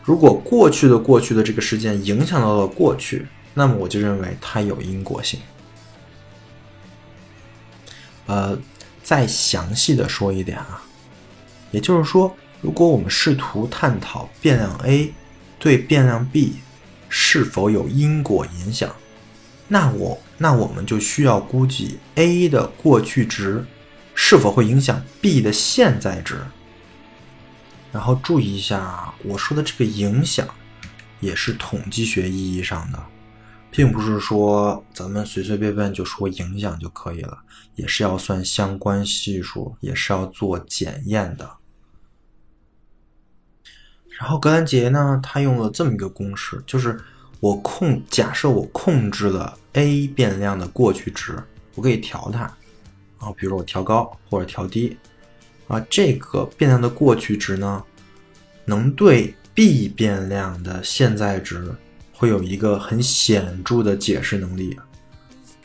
如果过去的过去的这个事件影响到了过去，那么我就认为它有因果性。呃，再详细的说一点啊，也就是说，如果我们试图探讨变量 a 对变量 b 是否有因果影响，那我那我们就需要估计 a 的过去值是否会影响 b 的现在值。然后注意一下，我说的这个影响，也是统计学意义上的，并不是说咱们随随便便就说影响就可以了，也是要算相关系数，也是要做检验的。然后格兰杰呢，他用了这么一个公式，就是我控假设我控制了 a 变量的过去值，我可以调它，啊，比如我调高或者调低。啊，这个变量的过去值呢，能对 b 变量的现在值会有一个很显著的解释能力。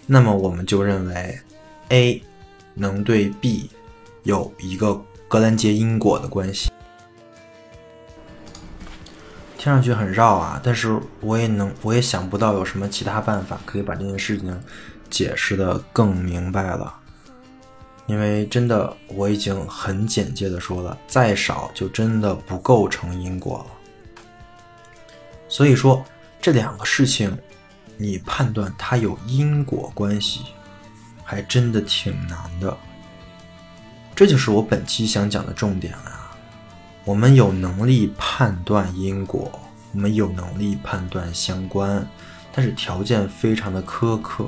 那么我们就认为 a 能对 b 有一个格兰杰因果的关系。听上去很绕啊，但是我也能，我也想不到有什么其他办法可以把这件事情解释的更明白了。因为真的，我已经很简洁的说了，再少就真的不构成因果了。所以说，这两个事情，你判断它有因果关系，还真的挺难的。这就是我本期想讲的重点啊！我们有能力判断因果，我们有能力判断相关，但是条件非常的苛刻。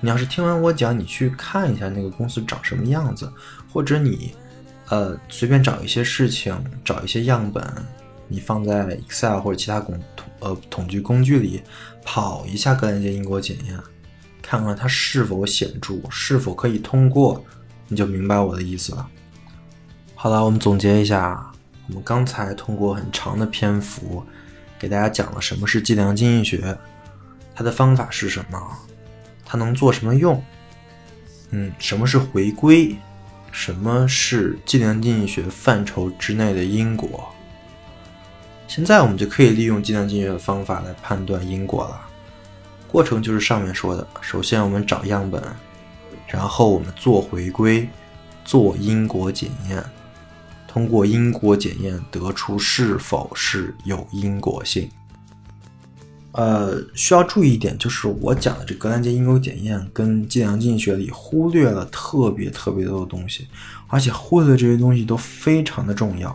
你要是听完我讲，你去看一下那个公司长什么样子，或者你，呃，随便找一些事情，找一些样本，你放在 Excel 或者其他工统呃统计工具里跑一下格兰杰因果检验，看看它是否显著，是否可以通过，你就明白我的意思了。好了，我们总结一下，我们刚才通过很长的篇幅给大家讲了什么是计量经济学，它的方法是什么。它能做什么用？嗯，什么是回归？什么是计量经济学范畴之内的因果？现在我们就可以利用计量经济学的方法来判断因果了。过程就是上面说的：首先我们找样本，然后我们做回归，做因果检验，通过因果检验得出是否是有因果性。呃，需要注意一点，就是我讲的这格兰杰因果检验跟计量经济学里忽略了特别特别多的东西，而且忽略的这些东西都非常的重要。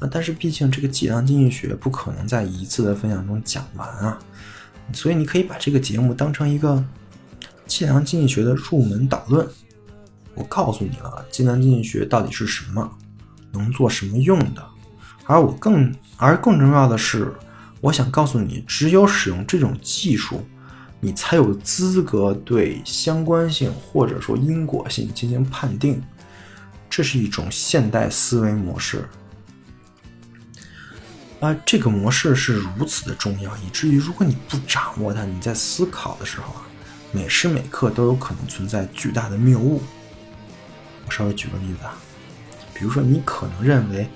啊，但是毕竟这个计量经济学不可能在一次的分享中讲完啊，所以你可以把这个节目当成一个计量经济学的入门导论。我告诉你了，计量经济学到底是什么，能做什么用的，而我更而更重要的是。我想告诉你，只有使用这种技术，你才有资格对相关性或者说因果性进行判定。这是一种现代思维模式，啊，这个模式是如此的重要，以至于如果你不掌握它，你在思考的时候啊，每时每刻都有可能存在巨大的谬误。我稍微举个例子啊，比如说你可能认为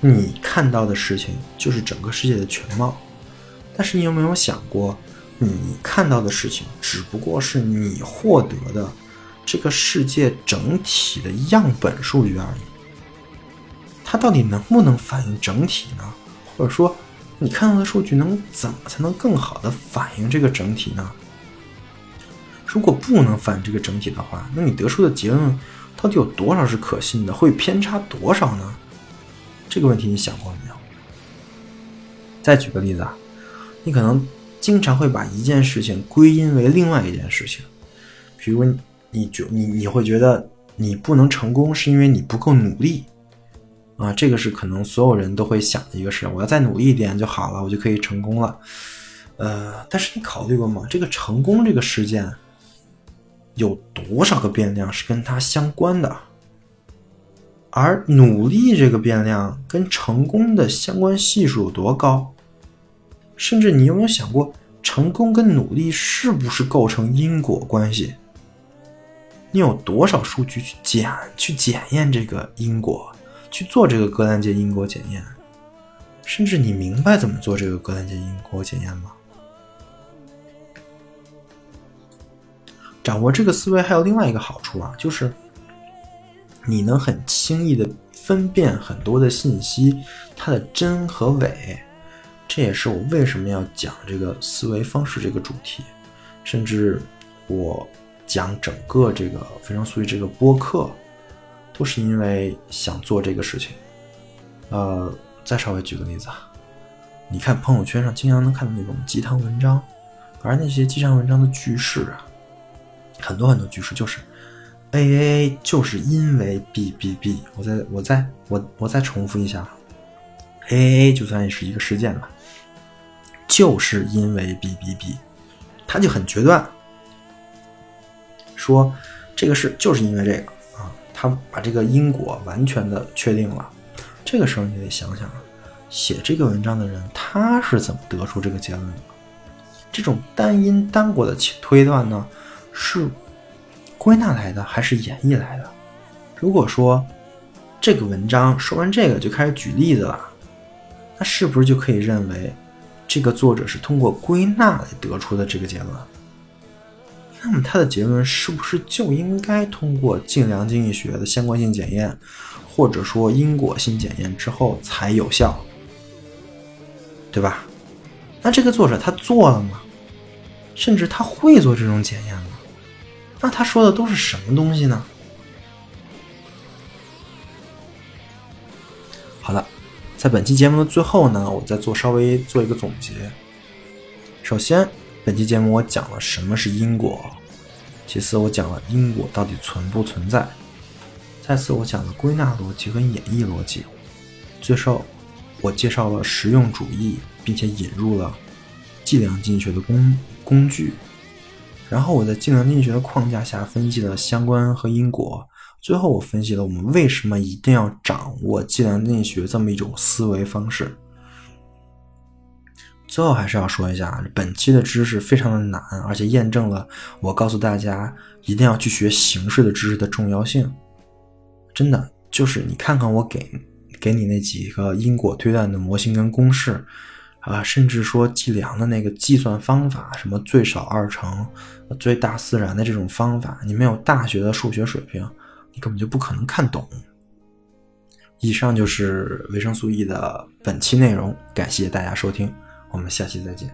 你看到的事情就是整个世界的全貌。但是你有没有想过，你看到的事情只不过是你获得的这个世界整体的样本数据而已。它到底能不能反映整体呢？或者说，你看到的数据能怎么才能更好的反映这个整体呢？如果不能反映这个整体的话，那你得出的结论到底有多少是可信的？会偏差多少呢？这个问题你想过没有？再举个例子啊。你可能经常会把一件事情归因为另外一件事情，比如你觉你你会觉得你不能成功是因为你不够努力啊，这个是可能所有人都会想的一个事，我要再努力一点就好了，我就可以成功了。呃，但是你考虑过吗？这个成功这个事件有多少个变量是跟它相关的？而努力这个变量跟成功的相关系数有多高？甚至你有没有想过，成功跟努力是不是构成因果关系？你有多少数据去检去检验这个因果，去做这个格兰杰因果检验？甚至你明白怎么做这个格兰杰因果检验吗？掌握这个思维还有另外一个好处啊，就是你能很轻易的分辨很多的信息，它的真和伪。这也是我为什么要讲这个思维方式这个主题，甚至我讲整个这个非常速语这个播客，都是因为想做这个事情。呃，再稍微举个例子啊，你看朋友圈上经常能看到那种鸡汤文章，而那些鸡汤文章的句式啊。很多很多句式就是，A A A 就是因为 B B B，我再我再我我再重复一下，A A A 就算是一个事件吧，就是因为 B B B，他就很决断，说这个事就是因为这个啊，他把这个因果完全的确定了。这个时候你得想想，写这个文章的人他是怎么得出这个结论的？这种单因单果的推断呢？是归纳来的还是演绎来的？如果说这个文章说完这个就开始举例子了，那是不是就可以认为这个作者是通过归纳来得出的这个结论？那么他的结论是不是就应该通过计量经济学的相关性检验，或者说因果性检验之后才有效？对吧？那这个作者他做了吗？甚至他会做这种检验吗？那他说的都是什么东西呢？好了，在本期节目的最后呢，我再做稍微做一个总结。首先，本期节目我讲了什么是因果；其次，我讲了因果到底存不存在；再次，我讲了归纳逻辑和演绎逻辑；最后，我介绍了实用主义，并且引入了计量经济学的工工具。然后我在计量经济学的框架下分析了相关和因果，最后我分析了我们为什么一定要掌握计量经济学这么一种思维方式。最后还是要说一下，本期的知识非常的难，而且验证了我告诉大家一定要去学形式的知识的重要性。真的，就是你看看我给给你那几个因果推断的模型跟公式。啊，甚至说计量的那个计算方法，什么最少二乘、最大自然的这种方法，你没有大学的数学水平，你根本就不可能看懂。以上就是维生素 E 的本期内容，感谢大家收听，我们下期再见。